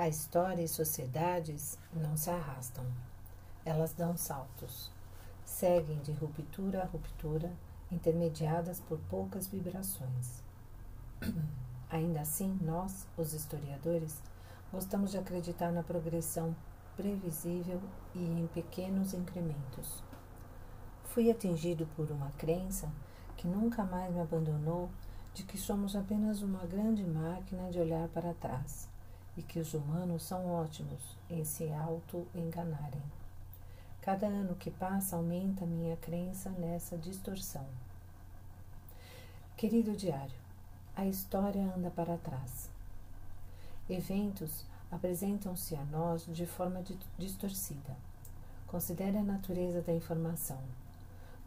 A história e sociedades não se arrastam, elas dão saltos, seguem de ruptura a ruptura, intermediadas por poucas vibrações. Ainda assim, nós, os historiadores, gostamos de acreditar na progressão previsível e em pequenos incrementos. Fui atingido por uma crença que nunca mais me abandonou de que somos apenas uma grande máquina de olhar para trás e que os humanos são ótimos em se auto-enganarem. Cada ano que passa aumenta minha crença nessa distorção. Querido diário, a história anda para trás. Eventos apresentam-se a nós de forma distorcida. Considere a natureza da informação.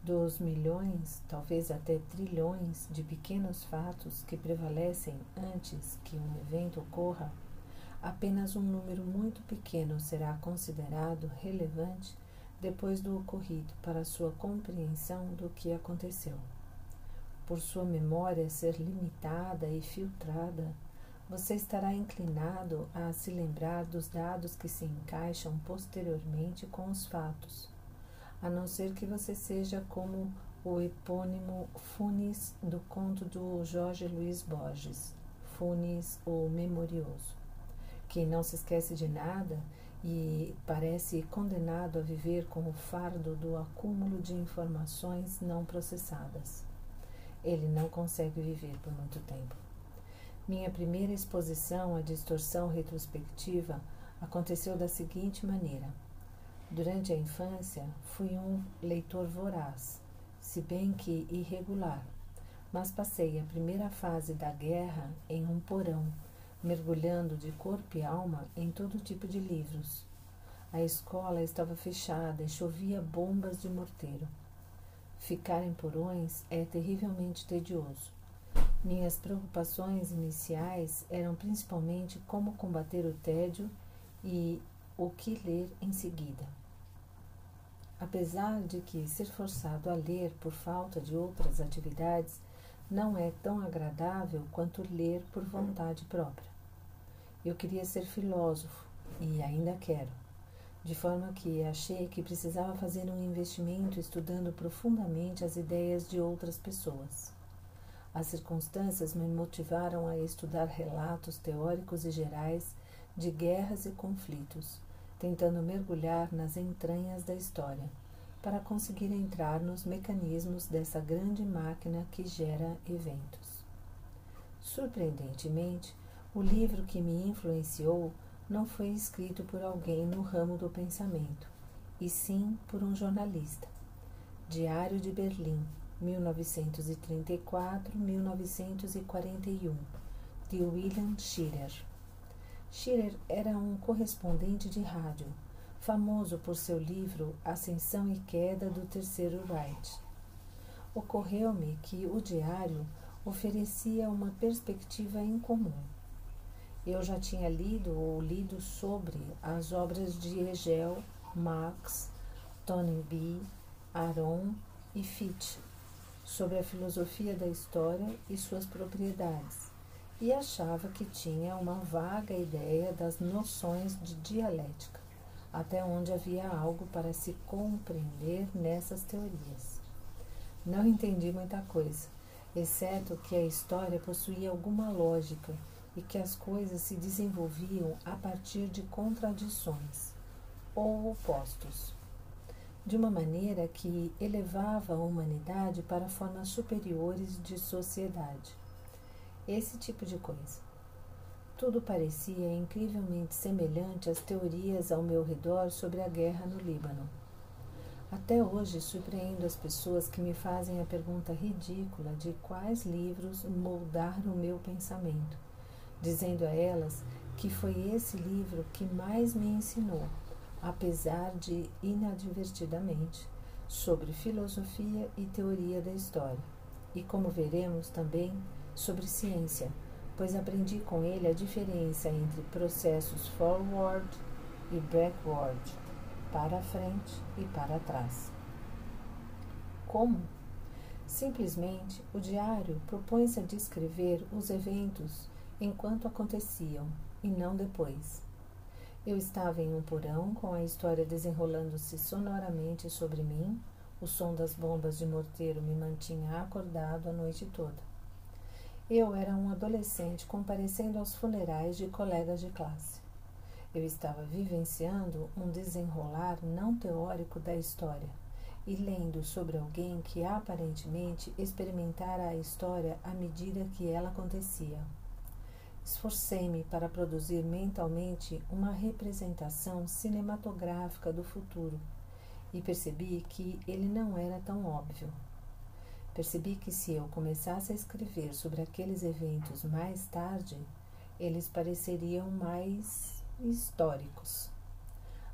Dos milhões, talvez até trilhões de pequenos fatos que prevalecem antes que um evento ocorra, apenas um número muito pequeno será considerado relevante depois do ocorrido para sua compreensão do que aconteceu. Por sua memória ser limitada e filtrada, você estará inclinado a se lembrar dos dados que se encaixam posteriormente com os fatos, a não ser que você seja como o epônimo Funes do conto do Jorge Luiz Borges, Funes o Memorioso que não se esquece de nada e parece condenado a viver com o fardo do acúmulo de informações não processadas. Ele não consegue viver por muito tempo. Minha primeira exposição à distorção retrospectiva aconteceu da seguinte maneira. Durante a infância, fui um leitor voraz, se bem que irregular, mas passei a primeira fase da guerra em um porão mergulhando de corpo e alma em todo tipo de livros. A escola estava fechada e chovia bombas de morteiro. Ficar em porões é terrivelmente tedioso. Minhas preocupações iniciais eram principalmente como combater o tédio e o que ler em seguida. Apesar de que ser forçado a ler por falta de outras atividades não é tão agradável quanto ler por vontade própria. Eu queria ser filósofo e ainda quero, de forma que achei que precisava fazer um investimento estudando profundamente as ideias de outras pessoas. As circunstâncias me motivaram a estudar relatos teóricos e gerais de guerras e conflitos, tentando mergulhar nas entranhas da história, para conseguir entrar nos mecanismos dessa grande máquina que gera eventos. Surpreendentemente, o livro que me influenciou não foi escrito por alguém no ramo do pensamento, e sim por um jornalista. Diário de Berlim, 1934-1941, de William Schirer. Schirer era um correspondente de rádio, famoso por seu livro Ascensão e Queda do Terceiro Reich. Ocorreu-me que o diário oferecia uma perspectiva incomum eu já tinha lido ou lido sobre as obras de Hegel, Marx, Toynbee, Aron e Fichte, sobre a filosofia da história e suas propriedades, e achava que tinha uma vaga ideia das noções de dialética, até onde havia algo para se compreender nessas teorias. Não entendi muita coisa, exceto que a história possuía alguma lógica e que as coisas se desenvolviam a partir de contradições ou opostos, de uma maneira que elevava a humanidade para formas superiores de sociedade. Esse tipo de coisa. Tudo parecia incrivelmente semelhante às teorias ao meu redor sobre a guerra no Líbano. Até hoje surpreendo as pessoas que me fazem a pergunta ridícula de quais livros moldaram o meu pensamento dizendo a elas que foi esse livro que mais me ensinou, apesar de inadvertidamente, sobre filosofia e teoria da história, e como veremos também sobre ciência, pois aprendi com ele a diferença entre processos forward e backward, para frente e para trás. Como? Simplesmente, o diário propõe-se a descrever os eventos enquanto aconteciam e não depois. Eu estava em um porão com a história desenrolando-se sonoramente sobre mim. O som das bombas de morteiro me mantinha acordado a noite toda. Eu era um adolescente comparecendo aos funerais de colegas de classe. Eu estava vivenciando um desenrolar não teórico da história e lendo sobre alguém que aparentemente experimentara a história à medida que ela acontecia. Esforcei-me para produzir mentalmente uma representação cinematográfica do futuro e percebi que ele não era tão óbvio. Percebi que se eu começasse a escrever sobre aqueles eventos mais tarde, eles pareceriam mais históricos.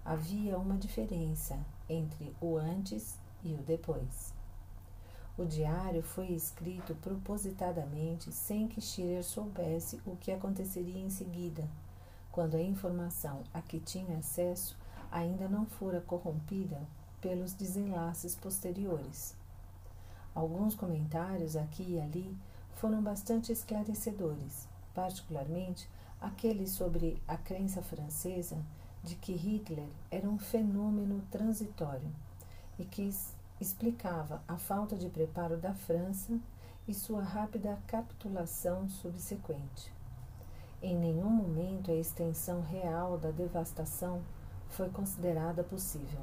Havia uma diferença entre o antes e o depois. O diário foi escrito propositadamente sem que Schiller soubesse o que aconteceria em seguida, quando a informação a que tinha acesso ainda não fora corrompida pelos desenlaces posteriores. Alguns comentários aqui e ali foram bastante esclarecedores, particularmente aqueles sobre a crença francesa de que Hitler era um fenômeno transitório e que explicava a falta de preparo da França e sua rápida capitulação subsequente. Em nenhum momento a extensão real da devastação foi considerada possível.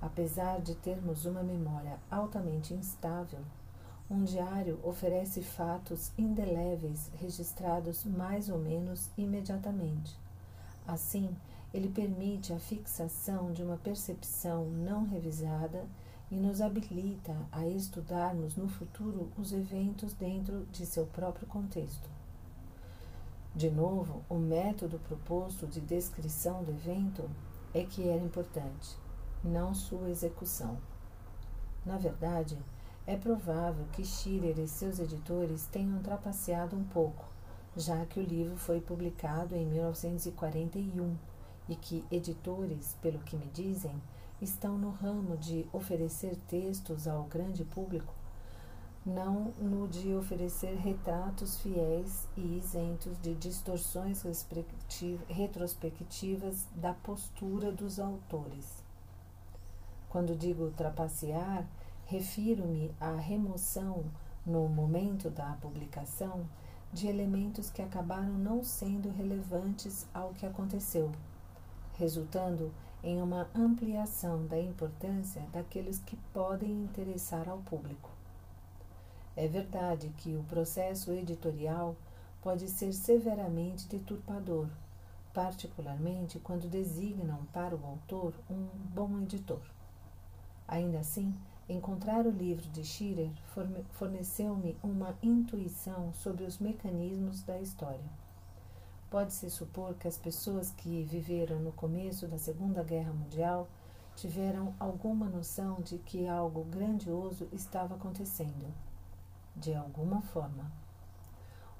Apesar de termos uma memória altamente instável, um diário oferece fatos indeléveis registrados mais ou menos imediatamente. Assim, ele permite a fixação de uma percepção não revisada e nos habilita a estudarmos no futuro os eventos dentro de seu próprio contexto. De novo, o método proposto de descrição do evento é que era importante, não sua execução. Na verdade, é provável que Schiller e seus editores tenham trapaceado um pouco, já que o livro foi publicado em 1941 e que editores, pelo que me dizem, estão no ramo de oferecer textos ao grande público, não no de oferecer retratos fiéis e isentos de distorções retrospectivas da postura dos autores. Quando digo trapacear, refiro-me à remoção, no momento da publicação, de elementos que acabaram não sendo relevantes ao que aconteceu, resultando em uma ampliação da importância daqueles que podem interessar ao público. É verdade que o processo editorial pode ser severamente deturpador, particularmente quando designam para o autor um bom editor. Ainda assim, encontrar o livro de Schiller forneceu-me uma intuição sobre os mecanismos da história. Pode-se supor que as pessoas que viveram no começo da Segunda Guerra Mundial tiveram alguma noção de que algo grandioso estava acontecendo. De alguma forma.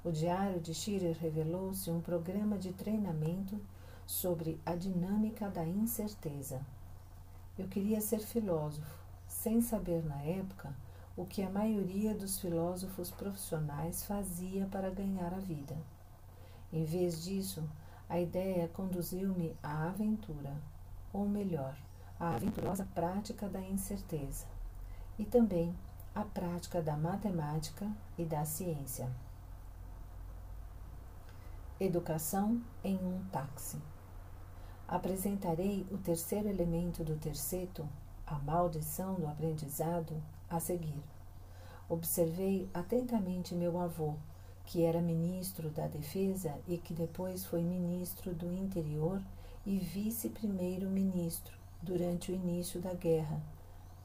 O diário de Schiller revelou-se um programa de treinamento sobre a dinâmica da incerteza. Eu queria ser filósofo, sem saber na época o que a maioria dos filósofos profissionais fazia para ganhar a vida. Em vez disso, a ideia conduziu-me à aventura, ou melhor, à aventurosa prática da incerteza, e também à prática da matemática e da ciência. Educação em um táxi. Apresentarei o terceiro elemento do terceto, a maldição do aprendizado, a seguir. Observei atentamente meu avô, que era ministro da Defesa e que depois foi ministro do Interior e vice-primeiro-ministro durante o início da guerra,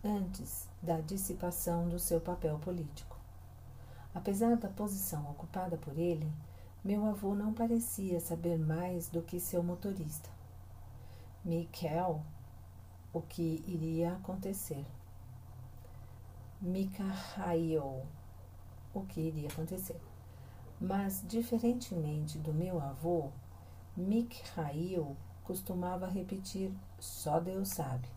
antes da dissipação do seu papel político. Apesar da posição ocupada por ele, meu avô não parecia saber mais do que seu motorista. Michael, o que iria acontecer. Mikhail, o que iria acontecer. Mas, diferentemente do meu avô, Mikhail costumava repetir só Deus sabe,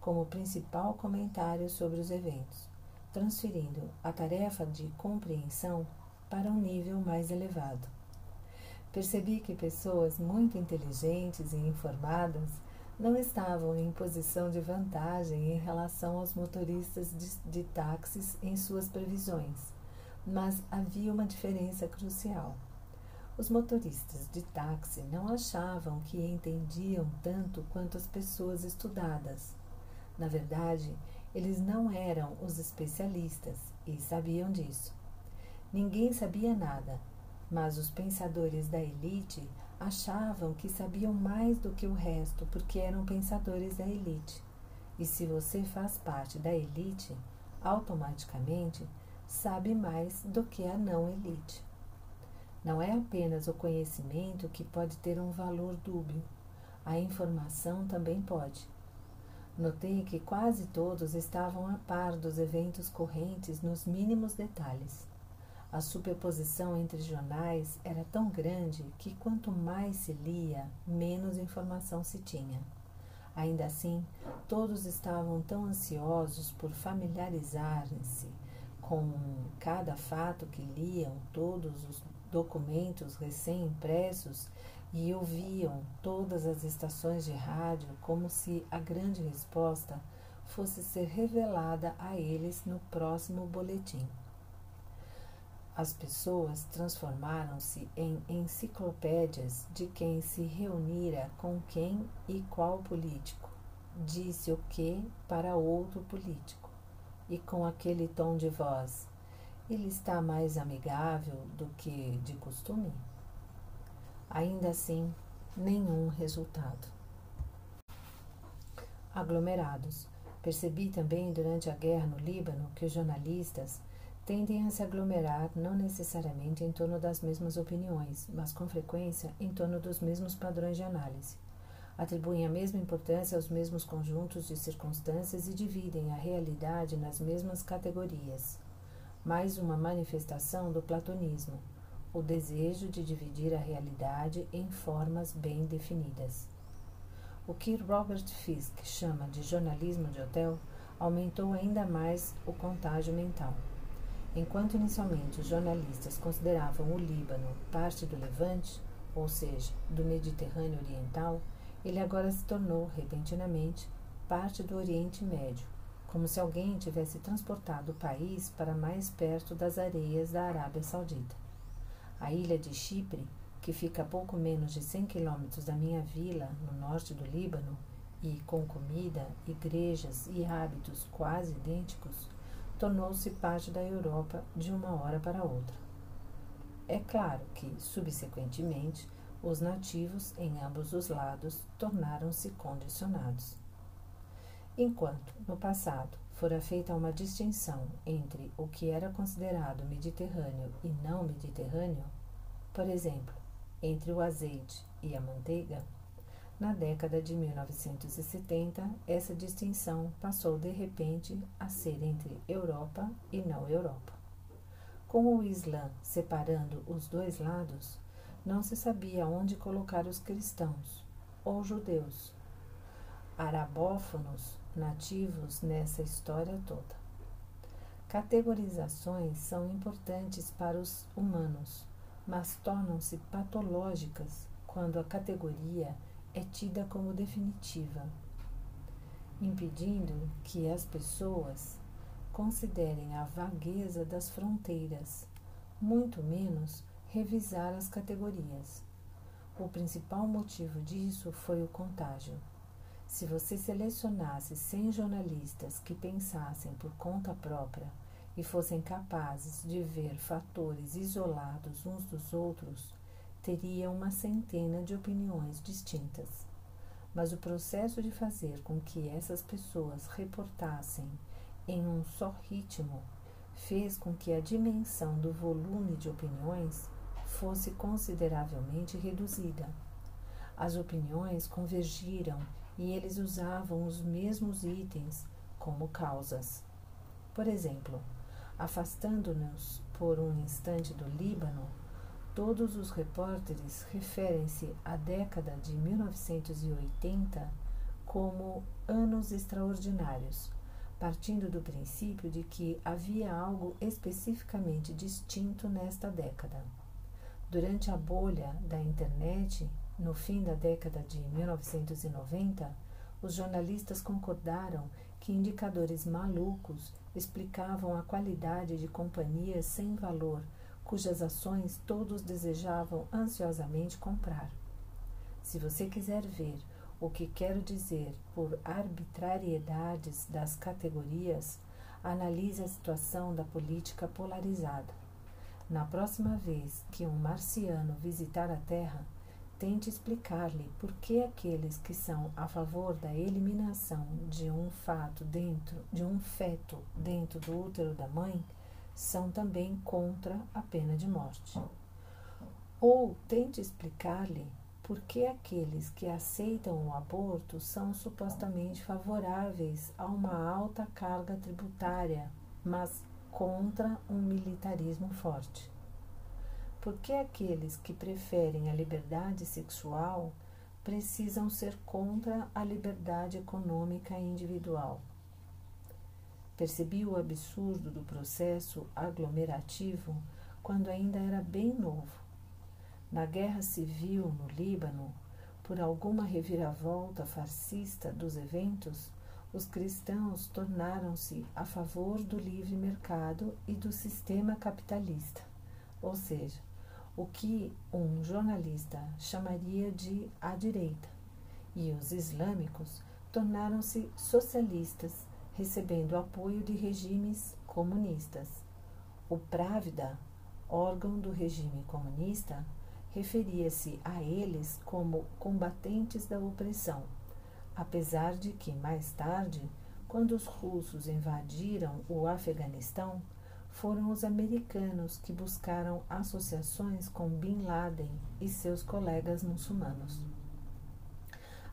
como principal comentário sobre os eventos, transferindo a tarefa de compreensão para um nível mais elevado. percebi que pessoas muito inteligentes e informadas não estavam em posição de vantagem em relação aos motoristas de, de táxis em suas previsões, mas havia uma diferença crucial. Os motoristas de táxi não achavam que entendiam tanto quanto as pessoas estudadas. Na verdade, eles não eram os especialistas e sabiam disso. Ninguém sabia nada, mas os pensadores da elite achavam que sabiam mais do que o resto porque eram pensadores da elite. E se você faz parte da elite, automaticamente sabe mais do que a não elite. Não é apenas o conhecimento que pode ter um valor dúbio, a informação também pode. Notei que quase todos estavam a par dos eventos correntes nos mínimos detalhes. A superposição entre jornais era tão grande que quanto mais se lia, menos informação se tinha. Ainda assim, todos estavam tão ansiosos por familiarizar-se com cada fato que liam todos os documentos recém-impressos e ouviam todas as estações de rádio como se a grande resposta fosse ser revelada a eles no próximo boletim. As pessoas transformaram-se em enciclopédias de quem se reunira com quem e qual político, disse o que para outro político, e com aquele tom de voz: ele está mais amigável do que de costume? Ainda assim, nenhum resultado. Aglomerados. Percebi também durante a guerra no Líbano que os jornalistas tendem a se aglomerar não necessariamente em torno das mesmas opiniões, mas com frequência em torno dos mesmos padrões de análise. Atribuem a mesma importância aos mesmos conjuntos de circunstâncias e dividem a realidade nas mesmas categorias mais uma manifestação do platonismo, o desejo de dividir a realidade em formas bem definidas. O que Robert Fisk chama de jornalismo de hotel aumentou ainda mais o contágio mental. Enquanto inicialmente os jornalistas consideravam o Líbano parte do Levante, ou seja, do Mediterrâneo Oriental, ele agora se tornou, repentinamente, parte do Oriente Médio, como se alguém tivesse transportado o país para mais perto das areias da Arábia Saudita. A ilha de Chipre, que fica a pouco menos de 100 quilômetros da minha vila, no norte do Líbano, e com comida, igrejas e hábitos quase idênticos, tornou-se parte da Europa de uma hora para outra. É claro que, subsequentemente, os nativos em ambos os lados tornaram-se condicionados. Enquanto, no passado, fora feita uma distinção entre o que era considerado mediterrâneo e não mediterrâneo, por exemplo, entre o azeite e a manteiga, na década de 1970, essa distinção passou de repente a ser entre Europa e não Europa. Com o Islã separando os dois lados, não se sabia onde colocar os cristãos ou judeus, arabófonos nativos nessa história toda. Categorizações são importantes para os humanos, mas tornam-se patológicas quando a categoria é tida como definitiva, impedindo que as pessoas considerem a vagueza das fronteiras, muito menos revisar as categorias. O principal motivo disso foi o contágio. Se você selecionasse 100 jornalistas que pensassem por conta própria e fossem capazes de ver fatores isolados uns dos outros, teria uma centena de opiniões distintas. Mas o processo de fazer com que essas pessoas reportassem em um só ritmo fez com que a dimensão do volume de opiniões fosse consideravelmente reduzida. As opiniões convergiram e eles usavam os mesmos itens como causas. Por exemplo, afastando-nos por um instante do Líbano, todos os repórteres referem-se à década de 1980 como anos extraordinários, partindo do princípio de que havia algo especificamente distinto nesta década. Durante a bolha da internet, no fim da década de 1990, os jornalistas concordaram que indicadores malucos explicavam a qualidade de companhias sem valor, cujas ações todos desejavam ansiosamente comprar. Se você quiser ver o que quero dizer por arbitrariedades das categorias, analise a situação da política polarizada. Na próxima vez que um marciano visitar a Terra, tente explicar-lhe por que aqueles que são a favor da eliminação de um fato dentro de um feto dentro do útero da mãe são também contra a pena de morte. Ou tente explicar-lhe por que aqueles que aceitam o aborto são supostamente favoráveis a uma alta carga tributária, mas contra um militarismo forte. Porque aqueles que preferem a liberdade sexual precisam ser contra a liberdade econômica individual. Percebi o absurdo do processo aglomerativo quando ainda era bem novo. Na guerra civil no Líbano, por alguma reviravolta fascista dos eventos, os cristãos tornaram-se a favor do livre mercado e do sistema capitalista, ou seja, o que um jornalista chamaria de a direita, e os islâmicos tornaram-se socialistas, recebendo apoio de regimes comunistas. O Právida, órgão do regime comunista, referia-se a eles como combatentes da opressão apesar de que, mais tarde, quando os russos invadiram o Afeganistão, foram os americanos que buscaram associações com Bin Laden e seus colegas muçulmanos.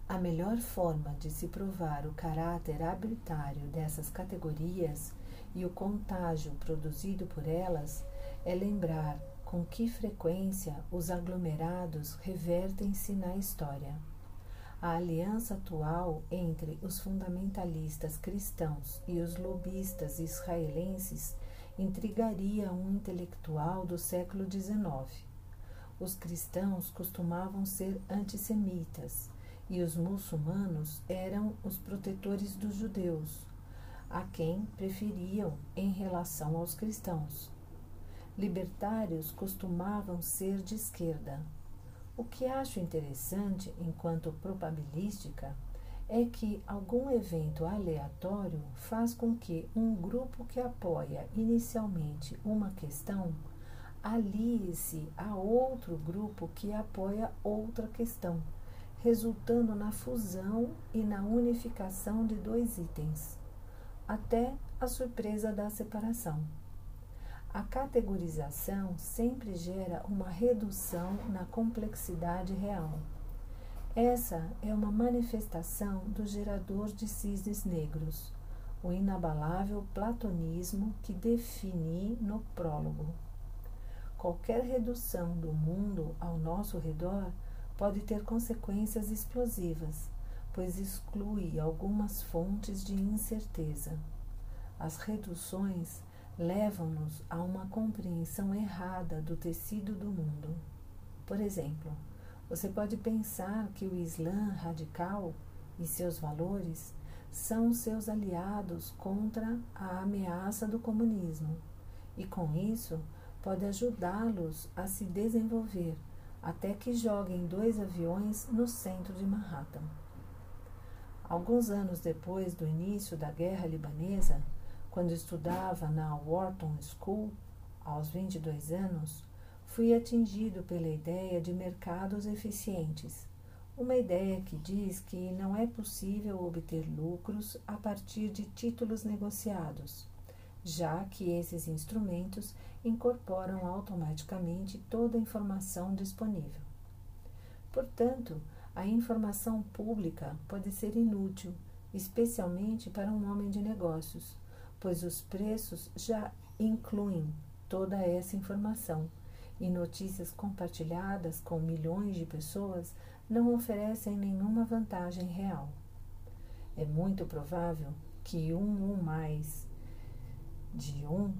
A melhor forma de se provar o caráter arbitrário dessas categorias e o contágio produzido por elas é lembrar com que frequência os aglomerados revertem-se na história. A aliança atual entre os fundamentalistas cristãos e os lobistas israelenses intrigaria um intelectual do século XIX. Os cristãos costumavam ser antissemitas e os muçulmanos eram os protetores dos judeus, a quem preferiam em relação aos cristãos. Libertários costumavam ser de esquerda, o que acho interessante, enquanto probabilística, é que algum evento aleatório faz com que um grupo que apoia inicialmente uma questão alie-se a outro grupo que apoia outra questão, resultando na fusão e na unificação de dois itens, até a surpresa da separação. A categorização sempre gera uma redução na complexidade real. Essa é uma manifestação do gerador de cisnes negros, o inabalável platonismo que defini no prólogo. Qualquer redução do mundo ao nosso redor pode ter consequências explosivas, pois exclui algumas fontes de incerteza. As reduções levam-nos a uma compreensão errada do tecido do mundo. Por exemplo, você pode pensar que o Islã radical e seus valores são seus aliados contra a ameaça do comunismo, e com isso pode ajudá-los a se desenvolver até que joguem dois aviões no centro de Manhattan. Alguns anos depois do início da guerra libanesa, quando estudava na Wharton School, aos 22 anos, fui atingido pela ideia de mercados eficientes, uma ideia que diz que não é possível obter lucros a partir de títulos negociados, já que esses instrumentos incorporam automaticamente toda a informação disponível. Portanto, a informação pública pode ser inútil, especialmente para um homem de negócios pois os preços já incluem toda essa informação e notícias compartilhadas com milhões de pessoas não oferecem nenhuma vantagem real. É muito provável que um ou mais de um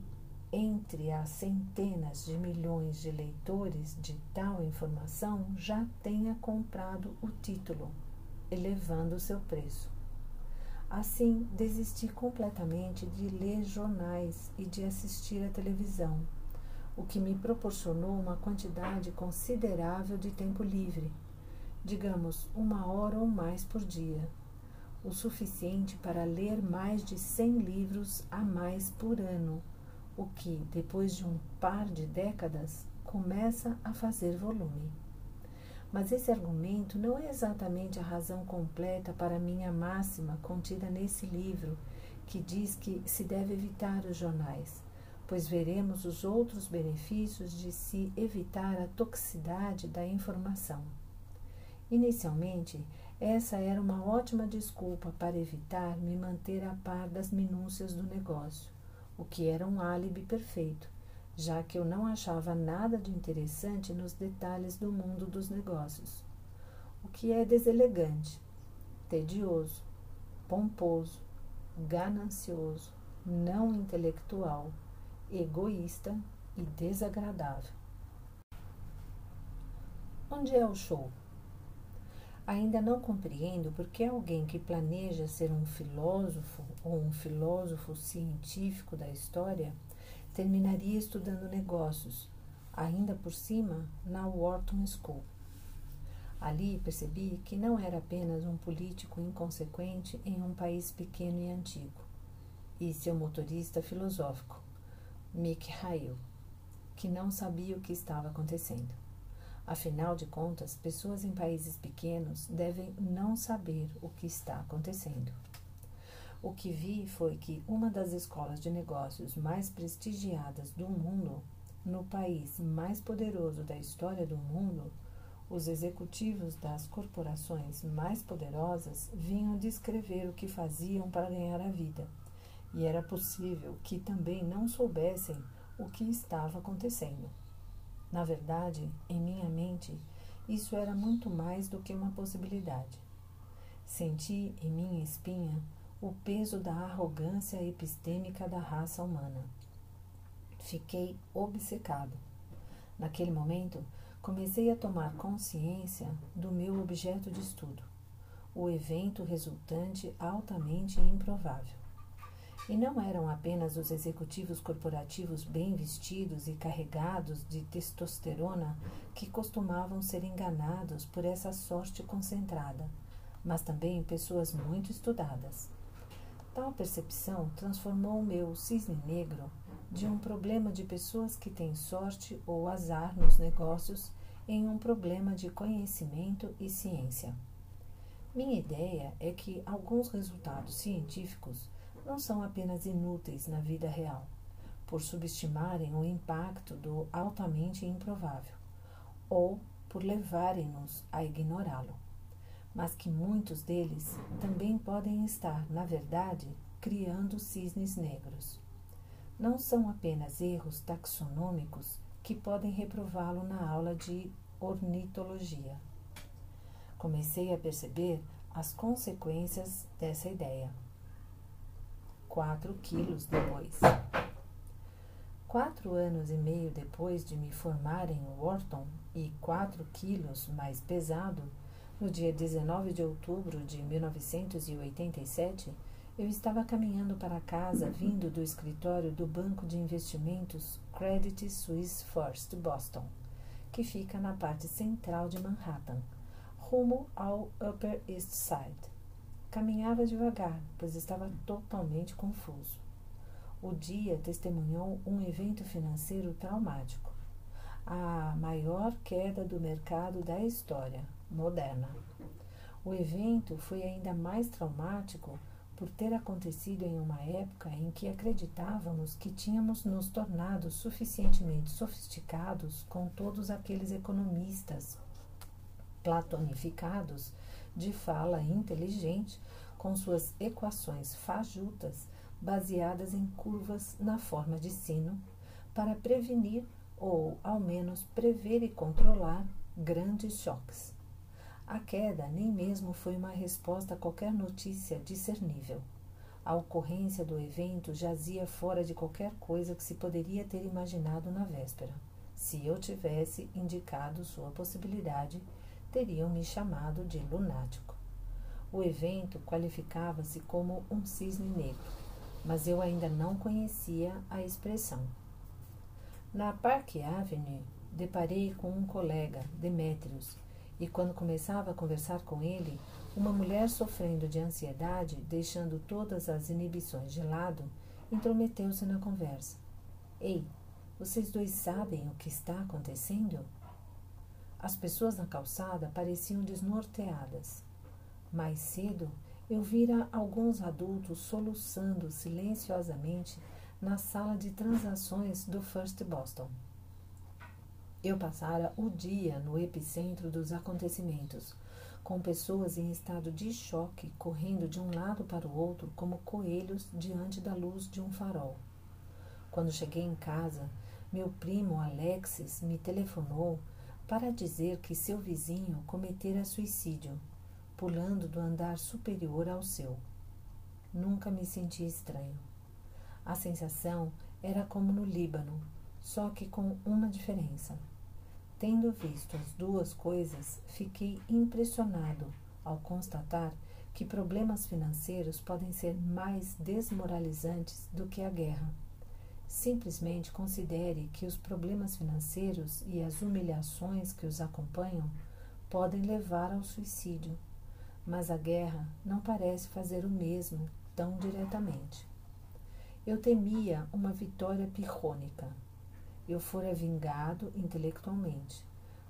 entre as centenas de milhões de leitores de tal informação já tenha comprado o título, elevando seu preço. Assim, desisti completamente de ler jornais e de assistir à televisão, o que me proporcionou uma quantidade considerável de tempo livre, digamos uma hora ou mais por dia, o suficiente para ler mais de 100 livros a mais por ano o que, depois de um par de décadas, começa a fazer volume. Mas esse argumento não é exatamente a razão completa para minha máxima contida nesse livro, que diz que se deve evitar os jornais, pois veremos os outros benefícios de se evitar a toxicidade da informação. Inicialmente, essa era uma ótima desculpa para evitar me manter a par das minúcias do negócio o que era um álibi perfeito, já que eu não achava nada de interessante nos detalhes do mundo dos negócios. O que é deselegante, tedioso, pomposo, ganancioso, não intelectual, egoísta e desagradável. Onde é o show? Ainda não compreendo por que alguém que planeja ser um filósofo ou um filósofo científico da história terminaria estudando negócios, ainda por cima na Wharton School. Ali percebi que não era apenas um político inconsequente em um país pequeno e antigo, e seu motorista filosófico, Mick Hale, que não sabia o que estava acontecendo. Afinal de contas, pessoas em países pequenos devem não saber o que está acontecendo. O que vi foi que uma das escolas de negócios mais prestigiadas do mundo, no país mais poderoso da história do mundo, os executivos das corporações mais poderosas vinham descrever o que faziam para ganhar a vida, e era possível que também não soubessem o que estava acontecendo. Na verdade, em minha mente, isso era muito mais do que uma possibilidade. Senti em minha espinha o peso da arrogância epistêmica da raça humana. Fiquei obcecado. Naquele momento, comecei a tomar consciência do meu objeto de estudo, o evento resultante altamente improvável. E não eram apenas os executivos corporativos bem vestidos e carregados de testosterona que costumavam ser enganados por essa sorte concentrada, mas também pessoas muito estudadas. Tal percepção transformou o meu cisne negro de um problema de pessoas que têm sorte ou azar nos negócios em um problema de conhecimento e ciência. Minha ideia é que alguns resultados científicos não são apenas inúteis na vida real, por subestimarem o impacto do altamente improvável, ou por levarem-nos a ignorá-lo, mas que muitos deles também podem estar, na verdade, criando cisnes negros. Não são apenas erros taxonômicos que podem reprová-lo na aula de ornitologia. Comecei a perceber as consequências dessa ideia. 4 quilos depois. Quatro anos e meio depois de me formar em Wharton e quatro quilos mais pesado, no dia 19 de outubro de 1987, eu estava caminhando para casa vindo do escritório do banco de investimentos Credit Suisse First Boston, que fica na parte central de Manhattan, rumo ao Upper East Side. Caminhava devagar, pois estava totalmente confuso. O dia testemunhou um evento financeiro traumático, a maior queda do mercado da história moderna. O evento foi ainda mais traumático por ter acontecido em uma época em que acreditávamos que tínhamos nos tornado suficientemente sofisticados com todos aqueles economistas platonificados de fala inteligente, com suas equações fajutas baseadas em curvas na forma de sino, para prevenir ou, ao menos, prever e controlar grandes choques. A queda nem mesmo foi uma resposta a qualquer notícia discernível. A ocorrência do evento jazia fora de qualquer coisa que se poderia ter imaginado na véspera. Se eu tivesse indicado sua possibilidade, teriam me chamado de lunático. O evento qualificava-se como um cisne negro, mas eu ainda não conhecia a expressão. Na Park Avenue, deparei com um colega, Demetrius, e quando começava a conversar com ele, uma mulher sofrendo de ansiedade, deixando todas as inibições de lado, intrometeu-se na conversa. Ei, vocês dois sabem o que está acontecendo? As pessoas na calçada pareciam desnorteadas. Mais cedo, eu vira alguns adultos soluçando silenciosamente na sala de transações do First Boston. Eu passara o dia no epicentro dos acontecimentos, com pessoas em estado de choque correndo de um lado para o outro como coelhos diante da luz de um farol. Quando cheguei em casa, meu primo Alexis me telefonou para dizer que seu vizinho cometera suicídio, pulando do andar superior ao seu. Nunca me senti estranho. A sensação era como no Líbano, só que com uma diferença. Tendo visto as duas coisas, fiquei impressionado ao constatar que problemas financeiros podem ser mais desmoralizantes do que a guerra. Simplesmente considere que os problemas financeiros e as humilhações que os acompanham podem levar ao suicídio, mas a guerra não parece fazer o mesmo tão diretamente. Eu temia uma vitória pirrônica eu fora vingado intelectualmente,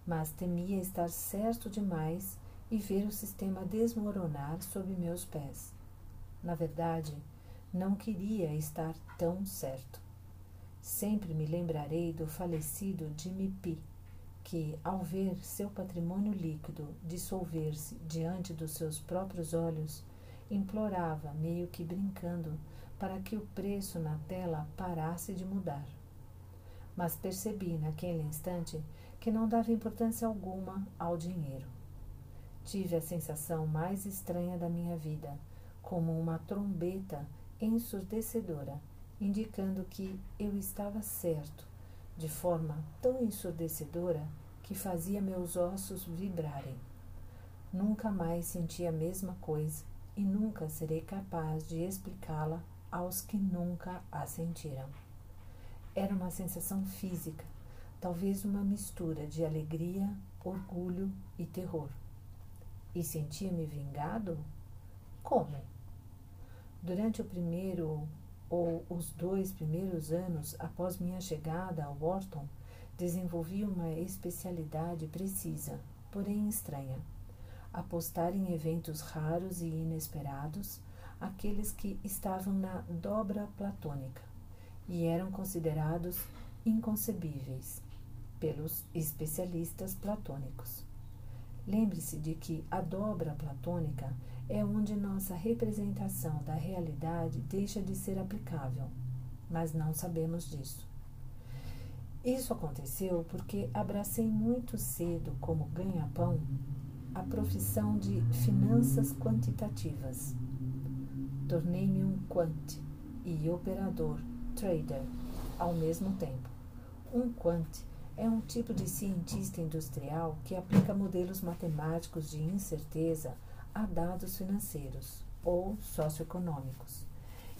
mas temia estar certo demais e ver o sistema desmoronar sob meus pés. Na verdade, não queria estar tão certo. Sempre me lembrarei do falecido Jimmy P., que, ao ver seu patrimônio líquido dissolver-se diante dos seus próprios olhos, implorava, meio que brincando, para que o preço na tela parasse de mudar mas percebi naquele instante que não dava importância alguma ao dinheiro. Tive a sensação mais estranha da minha vida, como uma trombeta ensurdecedora, indicando que eu estava certo, de forma tão ensurdecedora que fazia meus ossos vibrarem. Nunca mais senti a mesma coisa e nunca serei capaz de explicá-la aos que nunca a sentiram. Era uma sensação física, talvez uma mistura de alegria, orgulho e terror. E sentia-me vingado? Como? Durante o primeiro ou os dois primeiros anos após minha chegada a Wharton, desenvolvi uma especialidade precisa, porém estranha: apostar em eventos raros e inesperados, aqueles que estavam na dobra platônica e eram considerados inconcebíveis pelos especialistas platônicos. Lembre-se de que a dobra platônica é onde nossa representação da realidade deixa de ser aplicável, mas não sabemos disso. Isso aconteceu porque abracei muito cedo como ganha-pão a profissão de finanças quantitativas. Tornei-me um quant e operador trader ao mesmo tempo. Um quant é um tipo de cientista industrial que aplica modelos matemáticos de incerteza a dados financeiros ou socioeconômicos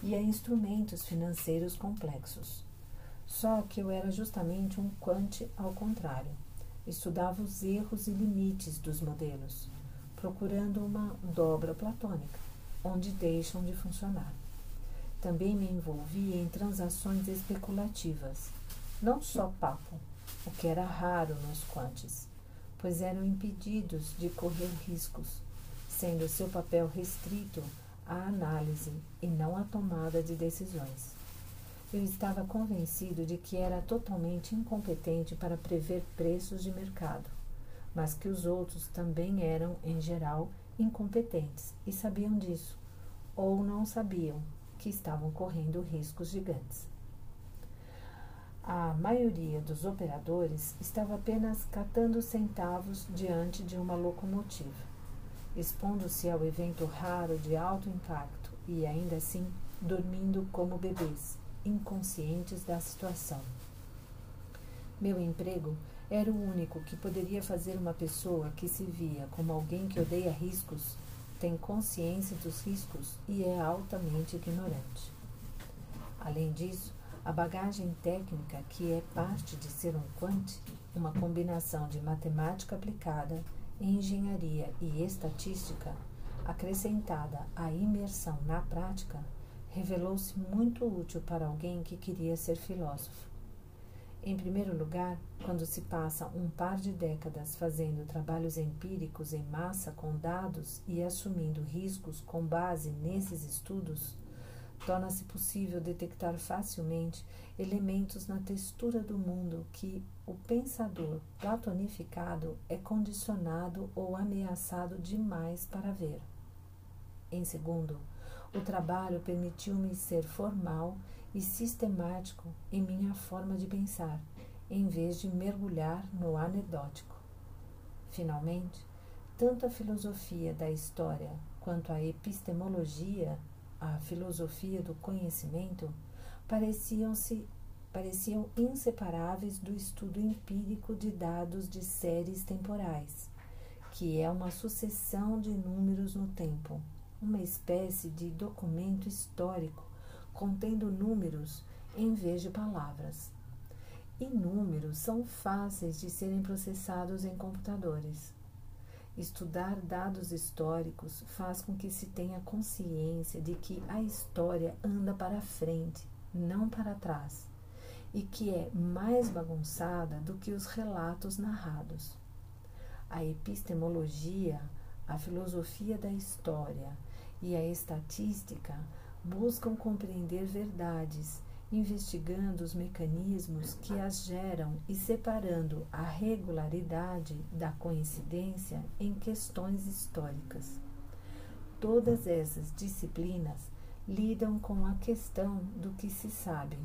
e a instrumentos financeiros complexos. Só que eu era justamente um quant ao contrário. Estudava os erros e limites dos modelos, procurando uma dobra platônica, onde deixam de funcionar. Também me envolvi em transações especulativas, não só papo, o que era raro nos quantes, pois eram impedidos de correr riscos, sendo seu papel restrito à análise e não à tomada de decisões. Eu estava convencido de que era totalmente incompetente para prever preços de mercado, mas que os outros também eram, em geral, incompetentes e sabiam disso, ou não sabiam, que estavam correndo riscos gigantes. A maioria dos operadores estava apenas catando centavos diante de uma locomotiva, expondo-se ao evento raro de alto impacto e, ainda assim, dormindo como bebês, inconscientes da situação. Meu emprego era o único que poderia fazer uma pessoa que se via como alguém que odeia riscos, tem consciência dos riscos e é altamente ignorante. Além disso, a bagagem técnica, que é parte de ser um quant, uma combinação de matemática aplicada, engenharia e estatística, acrescentada à imersão na prática, revelou-se muito útil para alguém que queria ser filósofo. Em primeiro lugar, quando se passa um par de décadas fazendo trabalhos empíricos em massa com dados e assumindo riscos com base nesses estudos, torna-se possível detectar facilmente elementos na textura do mundo que o pensador platonificado é condicionado ou ameaçado demais para ver. Em segundo, o trabalho permitiu-me ser formal e sistemático em minha forma de pensar, em vez de mergulhar no anedótico. Finalmente, tanto a filosofia da história quanto a epistemologia, a filosofia do conhecimento, pareciam-se pareciam inseparáveis do estudo empírico de dados de séries temporais, que é uma sucessão de números no tempo, uma espécie de documento histórico contendo números em vez de palavras. E números são fáceis de serem processados em computadores. Estudar dados históricos faz com que se tenha consciência de que a história anda para frente, não para trás, e que é mais bagunçada do que os relatos narrados. A epistemologia, a filosofia da história e a estatística buscam compreender verdades, investigando os mecanismos que as geram e separando a regularidade da coincidência em questões históricas. Todas essas disciplinas lidam com a questão do que se sabe,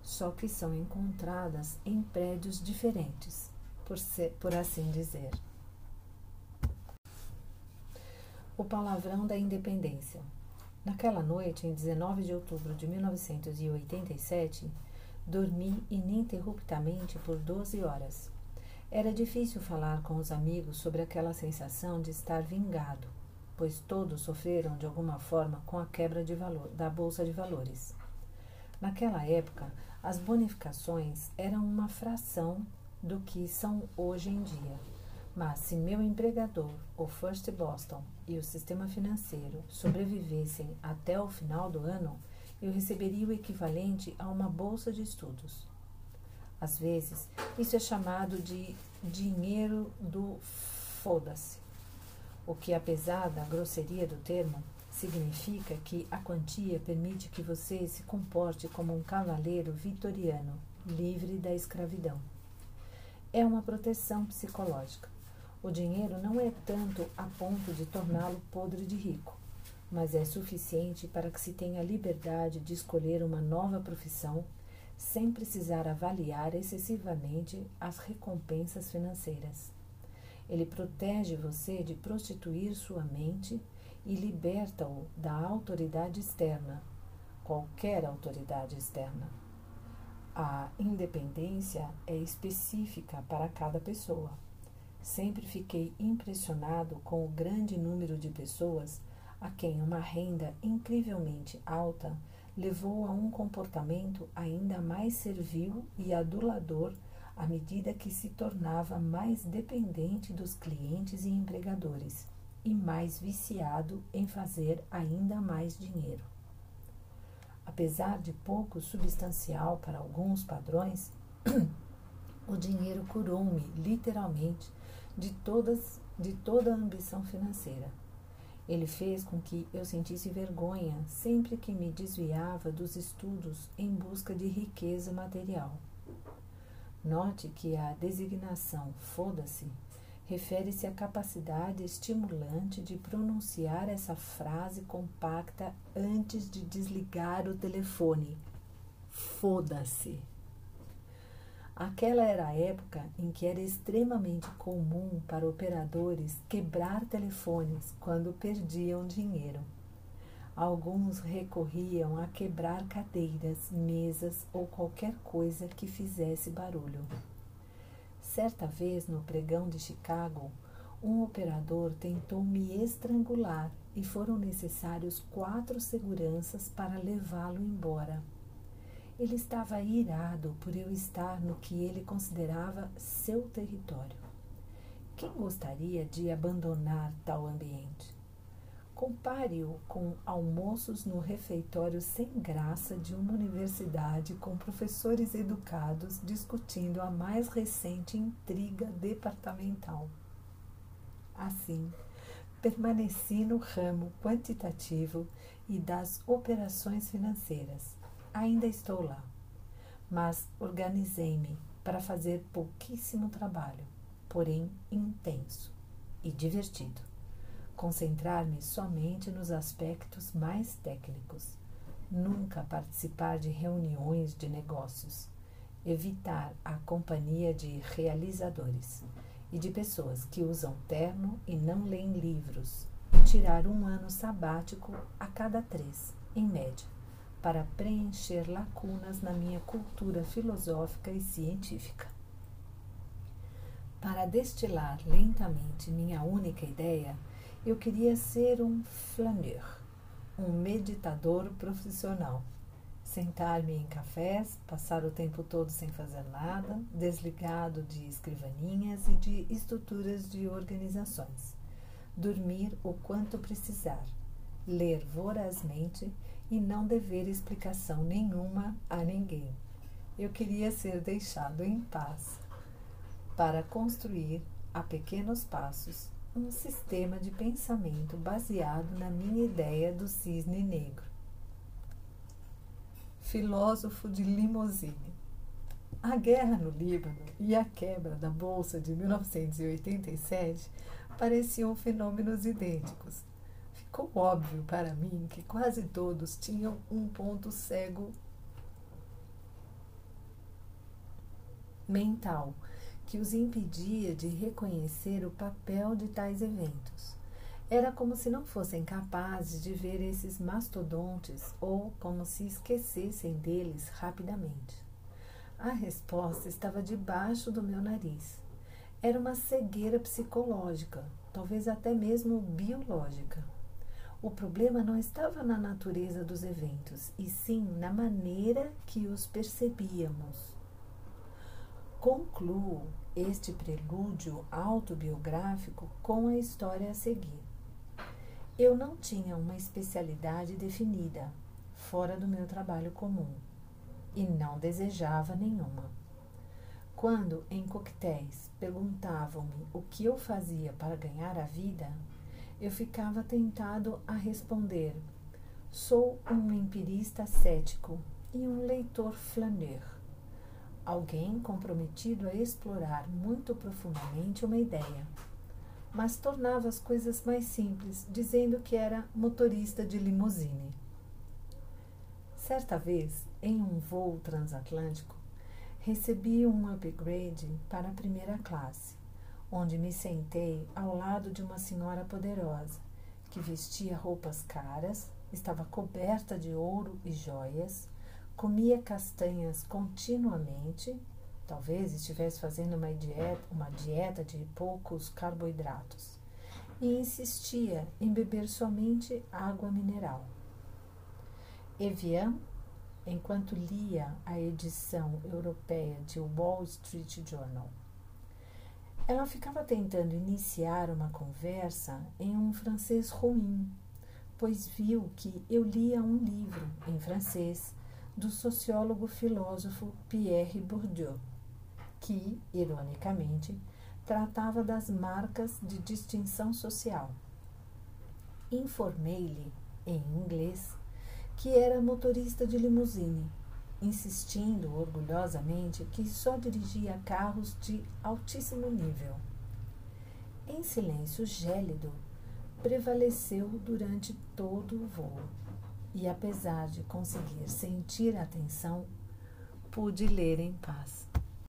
só que são encontradas em prédios diferentes, por, ser, por assim dizer. O palavrão da independência. Naquela noite, em 19 de outubro de 1987, dormi ininterruptamente por 12 horas. Era difícil falar com os amigos sobre aquela sensação de estar vingado, pois todos sofreram de alguma forma com a quebra de valor, da bolsa de valores. Naquela época, as bonificações eram uma fração do que são hoje em dia. Mas se meu empregador, o First Boston e o sistema financeiro sobrevivessem até o final do ano, eu receberia o equivalente a uma bolsa de estudos. Às vezes, isso é chamado de dinheiro do foda-se, o que, apesar da grosseria do termo, significa que a quantia permite que você se comporte como um cavaleiro vitoriano, livre da escravidão. É uma proteção psicológica. O dinheiro não é tanto a ponto de torná-lo podre de rico, mas é suficiente para que se tenha liberdade de escolher uma nova profissão sem precisar avaliar excessivamente as recompensas financeiras. Ele protege você de prostituir sua mente e liberta-o da autoridade externa, qualquer autoridade externa. A independência é específica para cada pessoa. Sempre fiquei impressionado com o grande número de pessoas a quem uma renda incrivelmente alta levou a um comportamento ainda mais servil e adulador à medida que se tornava mais dependente dos clientes e empregadores e mais viciado em fazer ainda mais dinheiro. Apesar de pouco substancial para alguns padrões, o dinheiro curou-me literalmente de, todas, de toda a ambição financeira. Ele fez com que eu sentisse vergonha sempre que me desviava dos estudos em busca de riqueza material. Note que a designação foda-se refere-se à capacidade estimulante de pronunciar essa frase compacta antes de desligar o telefone. Foda-se. Aquela era a época em que era extremamente comum para operadores quebrar telefones quando perdiam dinheiro. Alguns recorriam a quebrar cadeiras, mesas ou qualquer coisa que fizesse barulho. Certa vez, no pregão de Chicago, um operador tentou me estrangular e foram necessários quatro seguranças para levá-lo embora. Ele estava irado por eu estar no que ele considerava seu território. Quem gostaria de abandonar tal ambiente? Compare-o com almoços no refeitório sem graça de uma universidade com professores educados discutindo a mais recente intriga departamental. Assim, permaneci no ramo quantitativo e das operações financeiras. Ainda estou lá, mas organizei-me para fazer pouquíssimo trabalho, porém intenso e divertido. Concentrar-me somente nos aspectos mais técnicos. Nunca participar de reuniões de negócios. Evitar a companhia de realizadores e de pessoas que usam terno e não leem livros, e tirar um ano sabático a cada três, em média, para preencher lacunas na minha cultura filosófica e científica. Para destilar lentamente minha única ideia, eu queria ser um flaneur, um meditador profissional sentar-me em cafés, passar o tempo todo sem fazer nada, desligado de escrivaninhas e de estruturas de organizações, dormir o quanto precisar, ler vorazmente e não dever explicação nenhuma a ninguém. Eu queria ser deixado em paz para construir, a pequenos passos, um sistema de pensamento baseado na minha ideia do cisne negro filósofo de limousine. A guerra no Líbano e a quebra da Bolsa de 1987 pareciam fenômenos idênticos. Ficou óbvio para mim que quase todos tinham um ponto cego mental que os impedia de reconhecer o papel de tais eventos. Era como se não fossem capazes de ver esses mastodontes ou como se esquecessem deles rapidamente. A resposta estava debaixo do meu nariz. Era uma cegueira psicológica, talvez até mesmo biológica. O problema não estava na natureza dos eventos, e sim na maneira que os percebíamos. Concluo este prelúdio autobiográfico com a história a seguir. Eu não tinha uma especialidade definida, fora do meu trabalho comum, e não desejava nenhuma. Quando, em coquetéis, perguntavam-me o que eu fazia para ganhar a vida, eu ficava tentado a responder: sou um empirista cético e um leitor flaneur. Alguém comprometido a explorar muito profundamente uma ideia mas tornava as coisas mais simples, dizendo que era motorista de limusine. Certa vez, em um voo transatlântico, recebi um upgrade para a primeira classe, onde me sentei ao lado de uma senhora poderosa, que vestia roupas caras, estava coberta de ouro e joias, comia castanhas continuamente Talvez estivesse fazendo uma dieta, uma dieta de poucos carboidratos e insistia em beber somente água mineral. Evian, enquanto lia a edição europeia de Wall Street Journal, ela ficava tentando iniciar uma conversa em um francês ruim, pois viu que eu lia um livro em francês do sociólogo filósofo Pierre Bourdieu que, ironicamente, tratava das marcas de distinção social. Informei-lhe, em inglês, que era motorista de limusine, insistindo orgulhosamente que só dirigia carros de altíssimo nível. Em silêncio gélido, prevaleceu durante todo o voo, e apesar de conseguir sentir a atenção, pude ler em paz.